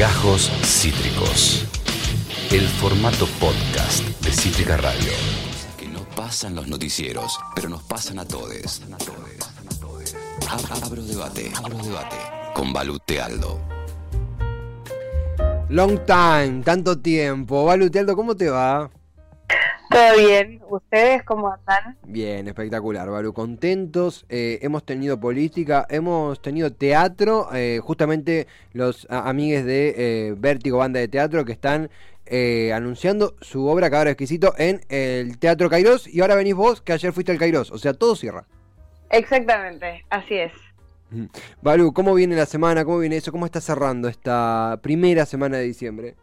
Gajos Cítricos. El formato podcast de Cítrica Radio. Que no pasan los noticieros, pero nos pasan a todos. Abro debate. Abro debate. Con Balute Aldo. Long time, tanto tiempo. Valutealdo, ¿cómo te va? Todo bien. ¿Ustedes cómo andan? Bien, espectacular, Balu. Contentos. eh, hemos tenido política, hemos tenido teatro. eh, justamente los amigues de eh, Vértigo Banda de Teatro que están eh, anunciando su obra Cadáver Exquisito en el Teatro Cairós. Y ahora venís vos, que ayer fuiste al Cairós. O sea, todo cierra. Exactamente, así es. Balu, ¿cómo viene la semana? ¿Cómo viene eso? ¿Cómo está cerrando esta primera semana de diciembre?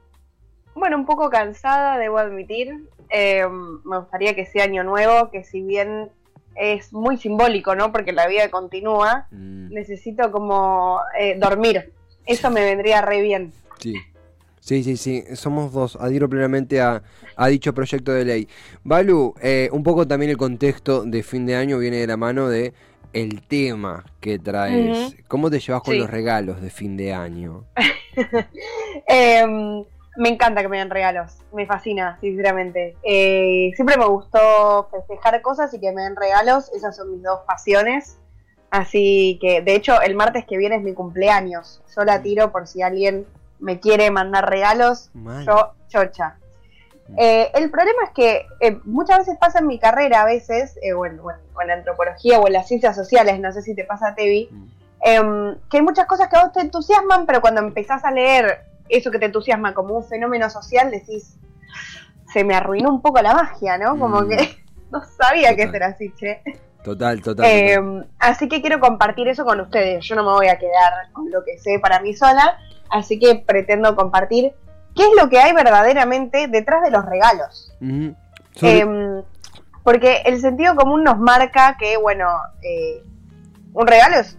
Bueno, un poco cansada, debo admitir. Eh, me gustaría que sea año nuevo, que si bien es muy simbólico, ¿no? Porque la vida continúa, Mm, necesito como eh, dormir. Eso me vendría re bien. sí. Sí, sí, sí, somos dos, adhiero plenamente a, a dicho proyecto de ley. Balu, eh, un poco también el contexto de fin de año viene de la mano de el tema que traes. ¿Cómo te llevas con Sí. los regalos de fin de año? Eh, me encanta que me den regalos, me fascina, sinceramente. Eh, siempre me gustó festejar cosas y que me den regalos, esas son mis dos pasiones. Así que, de hecho, el martes que viene es mi cumpleaños. Yo la tiro por si alguien me quiere mandar regalos, Mal. yo chocha. Eh, el problema es que eh, muchas veces pasa en mi carrera, a veces, eh, o, en, o en- o en la antropología o en las ciencias sociales, no sé si te pasa, Tevi, Mm. em, que hay muchas cosas que a vos te entusiasman, pero cuando empezás a leer eso que te entusiasma como un fenómeno social, decís, se me arruinó un poco la magia, ¿no? Como Mm. que no sabía que Total. era así, che. Total, total. total. Em, así que quiero compartir eso con ustedes. Yo no me voy a quedar con lo que sé para mí sola, así que pretendo compartir qué es lo que hay verdaderamente detrás de los regalos. Em, porque el sentido común nos marca que, bueno, eh, un regalo es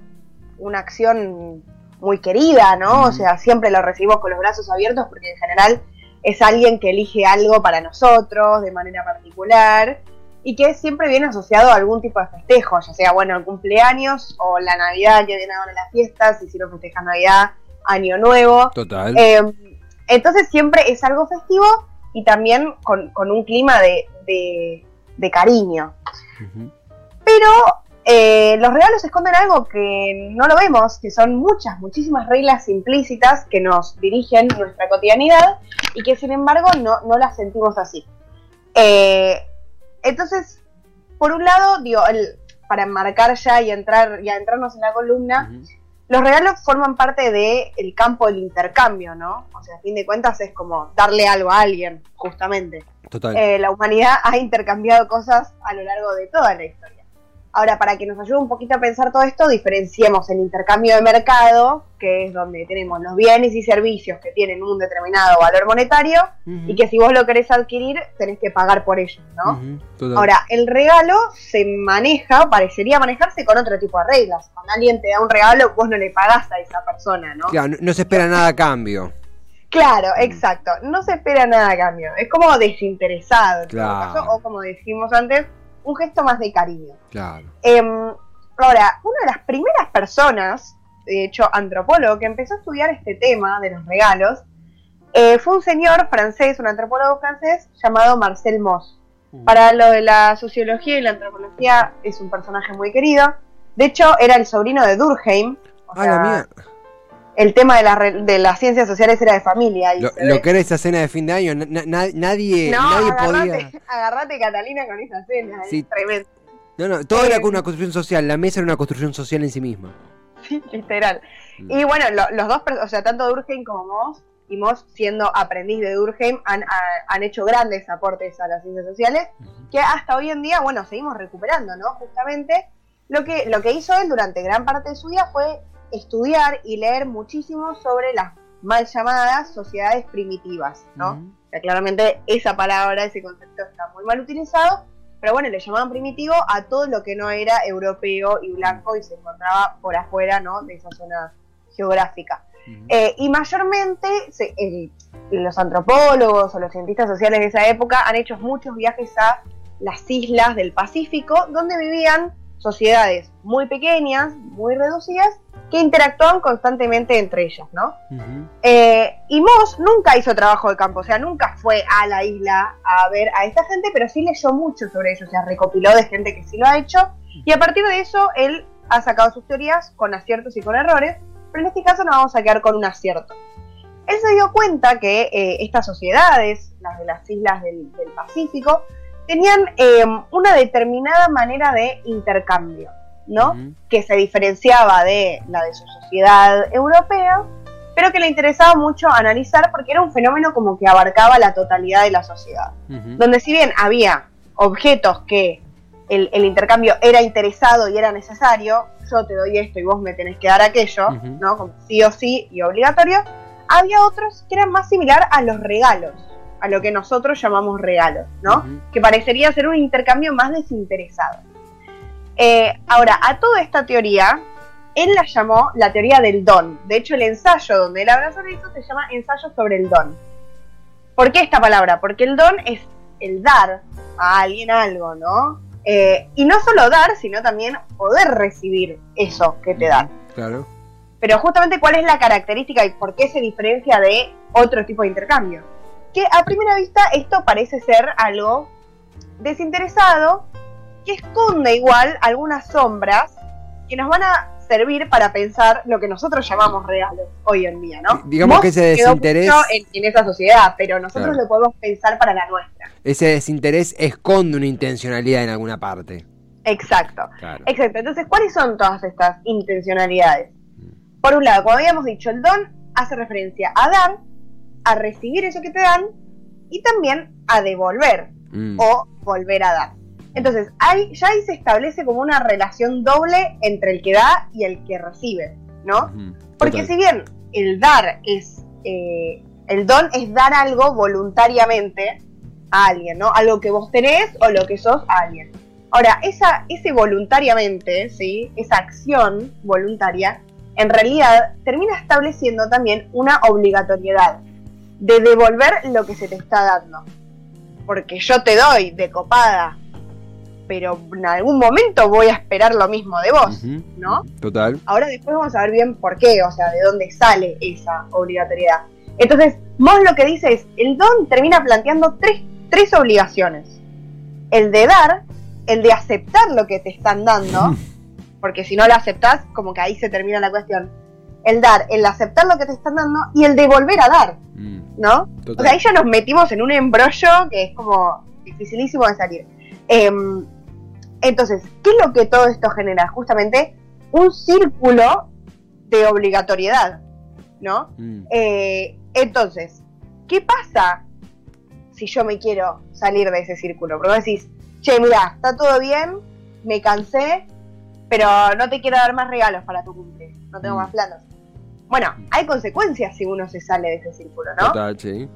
una acción muy querida, ¿no? O sea, siempre lo recibimos con los brazos abiertos porque en general es alguien que elige algo para nosotros de manera particular y que siempre viene asociado a algún tipo de festejo, ya sea, bueno, el cumpleaños o la Navidad que viene ahora las fiestas, si no festejas Navidad, Año Nuevo. Total. Eh, entonces siempre es algo festivo y también con, con un clima de, de- de cariño. Pero eh, los regalos esconden algo que no lo vemos, que son muchas, muchísimas reglas implícitas que nos dirigen nuestra cotidianidad y que sin embargo no, no las sentimos así. Eh, entonces, por un lado, digo, el- para enmarcar ya y entrar y adentrarnos en la columna, los regalos forman parte del campo del intercambio, ¿no? O sea, a fin de cuentas es como darle algo a alguien, justamente. Total. Eh, la humanidad ha intercambiado cosas a lo largo de toda la historia. Ahora, para que nos ayude un poquito a pensar todo esto, diferenciemos el intercambio de mercado, que es donde tenemos los bienes y servicios que tienen un determinado valor monetario y que si vos lo querés adquirir, tenés que pagar por ello, ¿no? Ahora, el regalo se maneja, parecería manejarse con otro tipo de reglas. Cuando alguien te da un regalo, vos no le pagás a esa persona, ¿no? Claro, no, no se espera nada a cambio. Claro, exacto. No se espera nada a cambio. Es como desinteresado, en todo Claro. caso, o como dijimos antes, un gesto más de cariño. Claro. Em, ahora, una de las primeras personas, de hecho antropólogo, que empezó a estudiar este tema de los regalos, eh, fue un señor francés, un antropólogo francés, llamado Marcel Mauss. Para lo de la sociología y la antropología es un personaje muy querido. De hecho, era el sobrino de Durkheim. O Ah, sea, la mía. El tema de, la de las ciencias sociales era de familia. y Lo, que era esa cena de fin de año, na- na- nadie, No, nadie agarrate, podía. agarrate Catalina con esa cena, Sí. es tremendo. No, no, todo Eh, era con una construcción social. La mesa era una construcción social en sí misma. Sí, literal. Mm. Y bueno, lo- los dos, o sea, tanto Durkheim como Moss, y Moss siendo aprendiz de Durkheim, han, ha- han hecho grandes aportes a las ciencias sociales, que hasta hoy en día, bueno, seguimos recuperando, ¿no? Justamente, lo que, lo que hizo él durante gran parte de su vida fue estudiar y leer muchísimo sobre las mal llamadas sociedades primitivas, ¿no? Ujú. O sea, claramente esa palabra, ese concepto está muy mal utilizado, pero bueno, le llamaban primitivo a todo lo que no era europeo y blanco y se encontraba por afuera, ¿no? De esa zona geográfica. Eh, y mayormente se- el- los antropólogos o los cientistas sociales de esa época han hecho muchos viajes a las islas del Pacífico, donde vivían sociedades muy pequeñas, muy reducidas, que interactúan constantemente entre ellas, ¿no? Eh, y Moss nunca hizo trabajo de campo, o sea, nunca fue a la isla a ver a esta gente, pero sí leyó mucho sobre ello, o sea, recopiló de gente que sí lo ha hecho, y a partir de eso él ha sacado sus teorías con aciertos y con errores, pero en este caso nos vamos a quedar con un acierto. Él se dio cuenta que eh, estas sociedades, las de las islas del, Pacífico, tenían eh, una determinada manera de intercambio. ¿No? Que se diferenciaba de la de su sociedad europea, pero que le interesaba mucho analizar porque era un fenómeno como que abarcaba la totalidad de la sociedad. Donde si bien había objetos que el, intercambio era interesado y era necesario, yo te doy esto y vos me tenés que dar aquello, ¿no? Como sí o sí y obligatorio, había otros que eran más similar a los regalos, a lo que nosotros llamamos regalos, ¿no? Que parecería ser un intercambio más desinteresado. Eh, ahora, a toda esta teoría, él la llamó la teoría del don. De hecho, el ensayo donde él habla sobre eso se llama ensayo sobre el don. ¿Por qué esta palabra? Porque el don es el dar a alguien algo, ¿no? Eh, y no solo dar, sino también poder recibir eso que te dan. Claro. Pero justamente cuál es la característica y por qué se diferencia de otro tipo de intercambio. Que a primera vista esto parece ser algo desinteresado que esconde igual algunas sombras que nos van a servir para pensar lo que nosotros llamamos reales hoy en día, ¿no? Digamos que ese desinterés... En, esa sociedad, pero nosotros lo podemos pensar para la nuestra. Ese desinterés esconde una intencionalidad en alguna parte. Exacto. Exacto. Entonces, ¿cuáles son todas estas intencionalidades? Por un lado, como habíamos dicho, el don hace referencia a dar, a recibir eso que te dan y también a devolver mm. o volver a dar. Entonces, ahí, ya ahí se establece como una relación doble entre el que da y el que recibe, ¿no? Porque si bien el dar es, eh, el don es dar algo voluntariamente a alguien, ¿no? Algo que vos tenés o lo que sos a alguien. Ahora, esa, ese voluntariamente, ¿sí? Esa acción voluntaria, en realidad termina estableciendo también una obligatoriedad de devolver lo que se te está dando. Porque yo te doy de copada pero en algún momento voy a esperar lo mismo de vos, ¿no? Total. Ahora después vamos a ver bien por qué, o sea, de dónde sale esa obligatoriedad. Entonces, vos lo que dice es, el don termina planteando tres, tres obligaciones. El de dar, el de aceptar lo que te están dando, porque si no lo aceptás, como que ahí se termina la cuestión. El dar, el aceptar lo que te están dando y el de volver a dar, mm. ¿no? O sea, ahí ya nos metimos en un embrollo que es como dificilísimo de salir. Eh, entonces, ¿qué es lo que todo esto genera? Justamente un círculo de obligatoriedad, ¿no? Mm. Eh, entonces, ¿qué pasa si yo me quiero salir de ese círculo? Porque vos decís, che, mira, está todo bien, me cansé, pero no te quiero dar más regalos para tu cumpleaños, no tengo mm. más planos. Bueno, hay consecuencias si uno se sale de ese círculo, ¿no? Total, sí.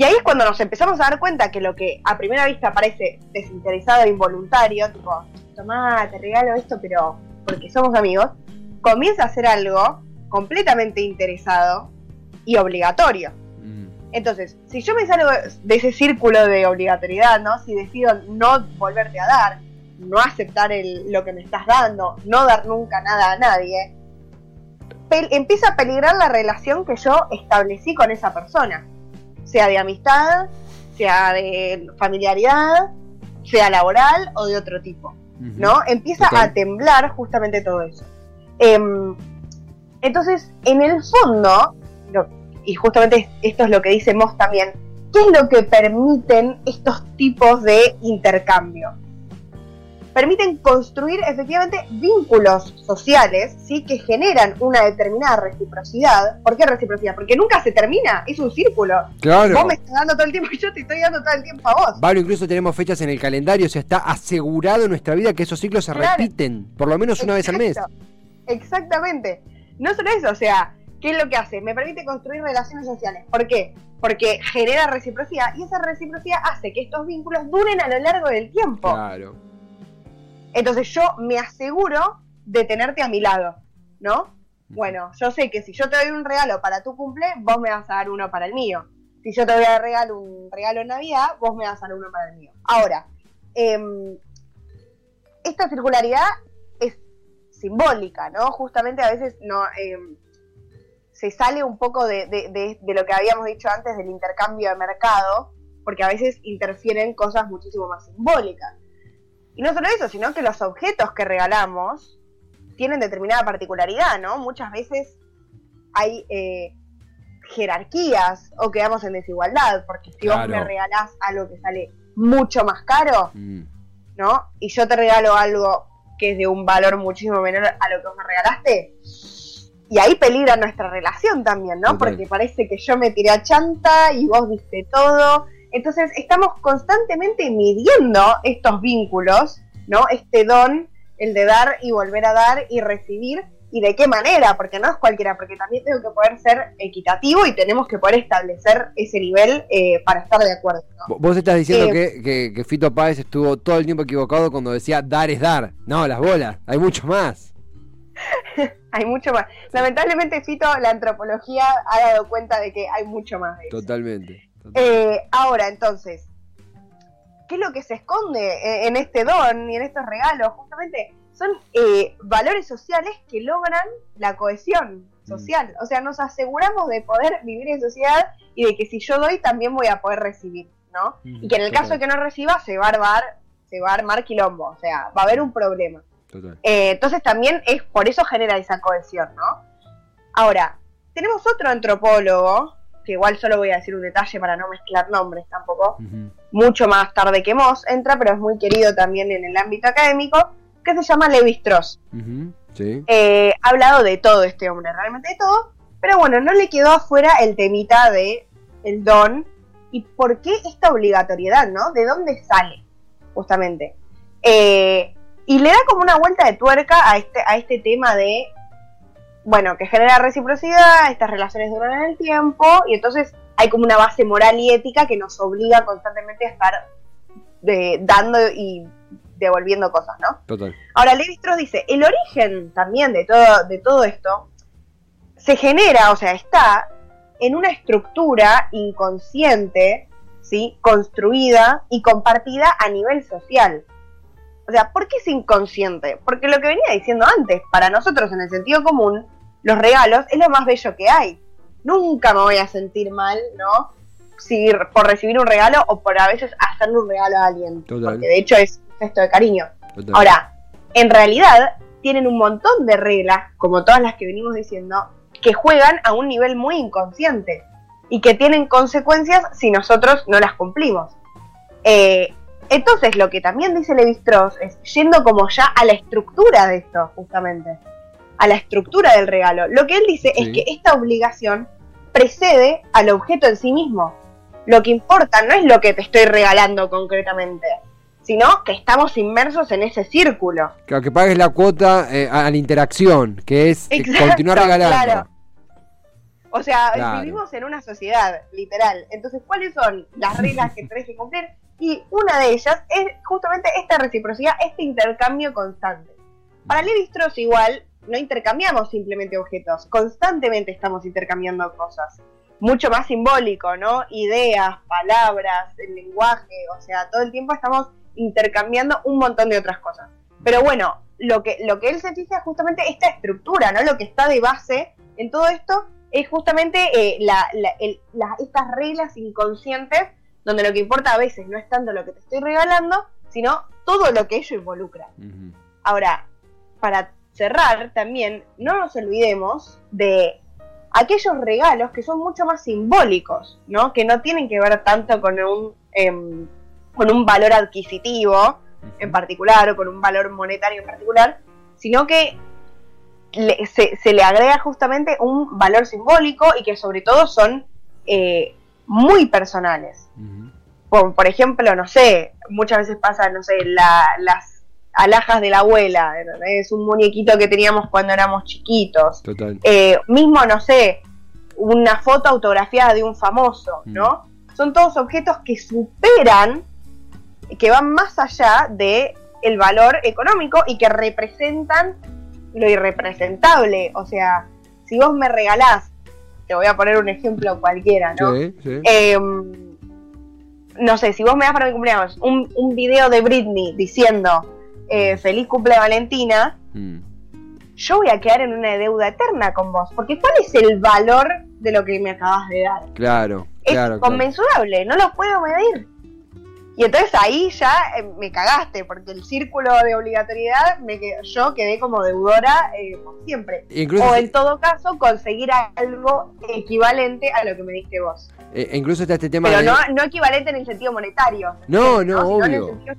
Y ahí es cuando nos empezamos a dar cuenta que lo que a primera vista parece desinteresado e involuntario, tipo, tomá, te regalo esto, pero porque somos amigos, comienza a ser algo completamente interesado y obligatorio. Mm. Entonces, si yo me salgo de ese círculo de obligatoriedad, ¿no? Si decido no volverte a dar, no aceptar lo que me estás dando, no dar nunca nada a nadie, empieza a peligrar la relación que yo establecí con esa persona sea de amistad, sea de familiaridad, sea laboral o de otro tipo, ¿no? Empieza a temblar justamente todo eso. Em, entonces, en el fondo, y justamente esto es lo que dice Moss también, ¿qué es lo que permiten estos tipos de intercambio? Permiten construir efectivamente vínculos sociales, ¿sí? Que generan una determinada reciprocidad. ¿Por qué reciprocidad? Porque nunca se termina, es un círculo. Claro. Vos me estás dando todo el tiempo y yo te estoy dando todo el tiempo a vos. Vale, incluso tenemos fechas en el calendario, o sea, está asegurado en nuestra vida que esos ciclos se repiten, por lo menos una vez al mes. Exactamente. No solo eso, o sea, ¿qué es lo que hace? Me permite construir relaciones sociales. ¿Por qué? Porque genera reciprocidad y esa reciprocidad hace que estos vínculos duren a lo largo del tiempo. Claro. Entonces yo me aseguro de tenerte a mi lado, ¿no? Bueno, yo sé que si yo te doy un regalo para tu cumple, vos me vas a dar uno para el mío. Si yo te voy a regalar un regalo en Navidad, vos me vas a dar uno para el mío. Ahora, em, esta circularidad es simbólica, ¿no? Justamente a veces no eh, se sale un poco de, de, de, de, lo que habíamos dicho antes del intercambio de mercado, porque a veces interfieren cosas muchísimo más simbólicas. Y no solo eso, sino que los objetos que regalamos tienen determinada particularidad, ¿no? Muchas veces hay eh, jerarquías o quedamos en desigualdad, porque si Claro. vos me regalás algo que sale mucho más caro, Mm, ¿no? Y yo te regalo algo que es de un valor muchísimo menor a lo que vos me regalaste. Y ahí peligra nuestra relación también, ¿no? Porque parece que yo me tiré a chanta y vos diste todo. Entonces estamos constantemente midiendo estos vínculos, ¿no? Este don, el de dar y volver a dar y recibir. ¿Y de qué manera? Porque no es cualquiera, porque también tengo que poder ser equitativo y tenemos que poder establecer ese nivel eh, para estar de acuerdo, ¿no? Vos estás diciendo Eh, que, que, que Fito Páez estuvo todo el tiempo equivocado cuando decía dar es dar. No, las bolas, hay mucho más. Hay mucho más. Lamentablemente, Fito, la antropología ha dado cuenta de que hay mucho más de eso. Totalmente. Eh, ahora, entonces, ¿qué es lo que se esconde eh, en este don y en estos regalos? Justamente son eh, valores sociales que logran la cohesión social. O sea, nos aseguramos de poder vivir en sociedad y de que si yo doy, también voy a poder recibir, ¿no? Y que en el caso de que no reciba, se va a armar, se va a armar quilombo. O sea, va a haber un problema. Eh, entonces también es por eso genera esa cohesión, ¿no? Ahora, tenemos otro antropólogo, que igual solo voy a decir un detalle para no mezclar nombres tampoco, mucho más tarde que Moss entra, pero es muy querido también en el ámbito académico, que se llama Levi Strauss. Sí. Eh, ha hablado de todo este hombre, realmente de todo, pero bueno, no le quedó afuera el temita de el don y por qué esta obligatoriedad, ¿no? ¿De dónde sale? Justamente. Eh, y le da como una vuelta de tuerca a este, a este tema de, bueno, que genera reciprocidad, estas relaciones duran en el tiempo, y entonces hay como una base moral y ética que nos obliga constantemente a estar de- dando y devolviendo cosas, ¿no? Total. Ahora, Levi Strauss dice, el origen también de todo, de todo esto se genera, o sea, está en una estructura inconsciente, ¿sí? Construida y compartida a nivel social. O sea, ¿por qué es inconsciente? Porque lo que venía diciendo antes, para nosotros en el sentido común, los regalos es lo más bello que hay. Nunca me voy a sentir mal, ¿no? Si, por recibir un regalo o por a veces hacerle un regalo a alguien. Total. Porque de hecho es un gesto de cariño. Total. Ahora, en realidad tienen un montón de reglas, como todas las que venimos diciendo, que juegan a un nivel muy inconsciente y que tienen consecuencias si nosotros no las cumplimos. Eh, entonces, lo que también dice Levi Strauss es yendo como ya a la estructura de esto, justamente, a la estructura del regalo. Lo que él dice Sí. es que esta obligación precede al objeto en sí mismo. Lo que importa no es lo que te estoy regalando concretamente, sino que estamos inmersos en ese círculo. Claro, que pagues la cuota eh, a la interacción, que es eh, Exacto, continuar regalando. claro. O sea, Claro. vivimos en una sociedad, literal. Entonces, ¿cuáles son las reglas que tenés que cumplir? Y una de ellas es justamente esta reciprocidad, este intercambio constante. Para Levi Strauss igual, no intercambiamos simplemente objetos, constantemente estamos intercambiando cosas. Mucho más simbólico, ¿no? Ideas, palabras, el lenguaje, o sea, todo el tiempo estamos intercambiando un montón de otras cosas. Pero bueno, lo que, lo que él se fija es justamente esta estructura, ¿no? Lo que está de base en todo esto es justamente eh, estas reglas inconscientes donde lo que importa a veces no es tanto lo que te estoy regalando, sino todo lo que ello involucra. Ahora, para cerrar también, no nos olvidemos de aquellos regalos que son mucho más simbólicos, ¿no? Que no tienen que ver tanto con un, em, con un valor adquisitivo en particular o con un valor monetario en particular, sino que le- se, se le agrega justamente un valor simbólico y que sobre todo son eh, muy personales por, por ejemplo, no sé, muchas veces pasa, no sé, la- las alhajas de la abuela, es un muñequito que teníamos cuando éramos chiquitos. Total. Eh, mismo, no sé, una foto autografiada de un famoso, ¿no? Son todos objetos que superan, que van más allá de el valor económico y que representan lo irrepresentable. O sea, si vos me regalás, te voy a poner un ejemplo cualquiera, ¿no? Sí, sí. Eh, no sé, si vos me das para mi cumpleaños un, un video de Britney diciendo eh, feliz cumple Valentina, Mm. yo voy a quedar en una deuda eterna con vos. Porque ¿cuál es el valor de lo que me acabas de dar? Claro, Es claro. claro. conmensurable, no lo puedo medir. Y entonces ahí ya eh, me cagaste, porque el círculo de obligatoriedad, me qued- yo quedé como deudora eh, por siempre. Incluso, O en todo caso, conseguir algo equivalente a lo que me diste vos. eh, incluso está este tema Pero de- no, no equivalente en el sentido monetario. No, no, Sino en el obvio. sentido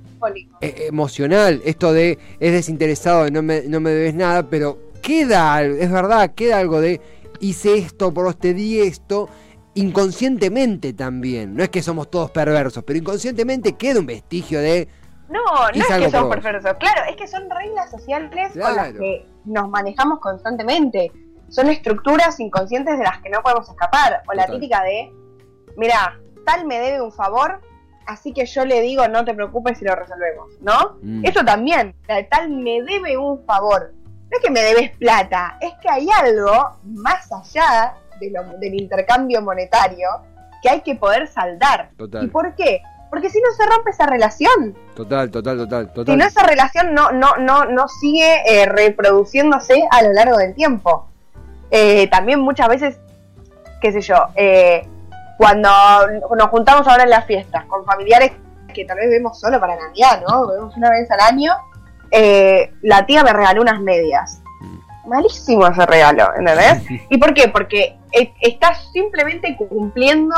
eh, emocional, esto de es desinteresado, no me, no me debes nada, pero queda, es verdad, queda algo de hice esto por vos, te di esto, inconscientemente también. No es que somos todos perversos, pero inconscientemente queda un vestigio de No, no es que son perversos. Claro, es que son reglas sociales con las que nos manejamos constantemente. Son estructuras inconscientes de las que no podemos escapar. O la Total. típica de, mira, tal me debe un favor, así que yo le digo, no te preocupes si lo resolvemos, ¿no? Mm. Eso también, tal me debe un favor. No es que me debes plata, es que hay algo más allá de lo- del intercambio monetario que hay que poder saldar. Total. ¿Y por qué? Porque si no se rompe esa relación. total, total, total, Si total. no, esa relación no, no, no, no sigue eh, reproduciéndose a lo largo del tiempo. Eh, también muchas veces, qué sé yo, eh, cuando nos juntamos ahora en las fiestas con familiares que tal vez vemos solo para Navidad, ¿no? Vemos una vez al año, la tía me regaló unas medias. Malísimo ese regalo, ¿entendés? ¿Y por qué? Porque eh, estás simplemente cumpliendo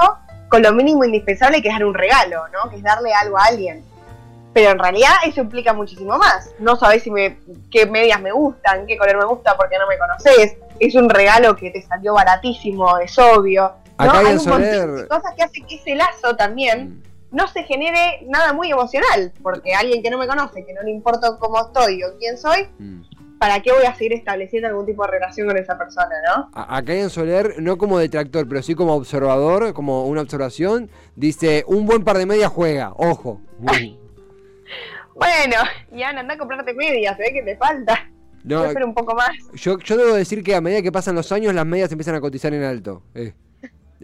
con lo mínimo indispensable que es dar un regalo, ¿no? Que es darle algo a alguien. Pero en realidad eso implica muchísimo más. No sabés si me, qué medias me gustan, qué color me gusta porque no me conoces. Es un regalo que te salió baratísimo, es obvio. ¿no? Acá hay un montón de cosas que hacen que ese lazo también no se genere nada muy emocional. Porque alguien que no me conoce, que no le importa cómo estoy o quién soy, Mm. ¿Para qué voy a seguir estableciendo algún tipo de relación con esa persona, no? A- Acá en Soler, no como detractor, pero sí como observador, como una observación, dice, un buen par de medias juega, ojo. Bueno, Ian, anda a comprarte medias, se ve que te falta. No, un poco más. yo, yo debo decir que a medida que pasan los años, las medias empiezan a cotizar en alto. Eh.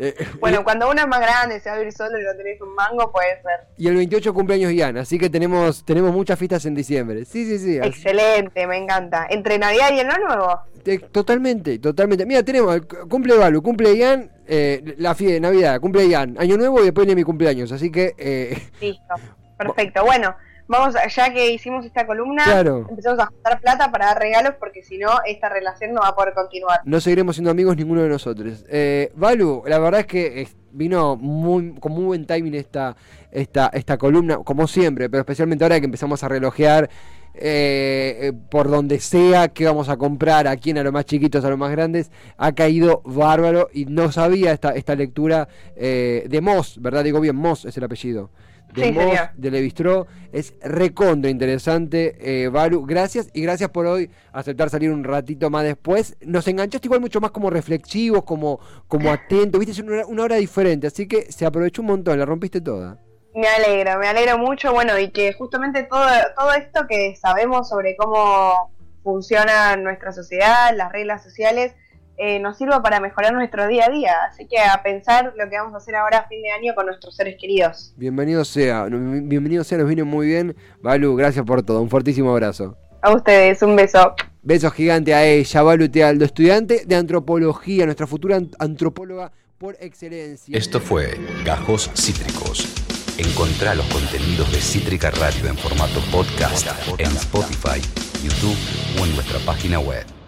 Eh, Bueno, cuando uno es más grande, se va a vivir solo y no tenés un mango, puede ser. y el 28 cumpleaños Ian, así que tenemos tenemos muchas fiestas en diciembre. Sí, sí, sí. así- Excelente, me encanta. Entre Navidad y el Año Nuevo. te- totalmente, totalmente. Mira, tenemos cumple Balu, cumple Ian, eh, la fiesta, Navidad, cumple Ian, Año Nuevo y después viene mi cumpleaños. Así que, eh, Listo. Perfecto. Bueno, vamos, ya que hicimos esta columna, Claro. empezamos a juntar plata para dar regalos porque si no, esta relación no va a poder continuar. no seguiremos siendo amigos ninguno de nosotros. Eh, Balu, la verdad es que vino muy, con muy buen timing esta, esta, esta columna, como siempre, pero especialmente ahora que empezamos a relojear eh, eh, por donde sea que vamos a comprar, a quién, a los más chiquitos, a los más grandes, ha caído bárbaro y no sabía esta, esta lectura eh, de Moss, ¿verdad? Digo bien, Moss es el apellido. De Sí, Moss, de Levistró, es recontra interesante, eh, Balu, gracias y gracias por hoy aceptar salir un ratito más después. Nos enganchaste igual mucho más como reflexivos, como, como atentos, viste, es una hora, una hora diferente, así que se aprovechó un montón, la rompiste toda. Me alegro, me alegro mucho. Bueno, y que justamente todo, todo esto que sabemos sobre cómo funciona nuestra sociedad, las reglas sociales, eh, nos sirva para mejorar nuestro día a día. Así que a pensar lo que vamos a hacer ahora a fin de año con nuestros seres queridos. Bienvenido sea, bienvenido sea, nos viene muy bien. Balu, gracias por todo, un fortísimo abrazo. A ustedes, un beso. Besos gigante a ella, Balu Tealdo, estudiante de antropología, nuestra futura ant- antropóloga por excelencia. Esto fue Gajos Cítricos. Encontrá los contenidos de Cítrica Radio en formato podcast en Spotify, YouTube o en nuestra página web.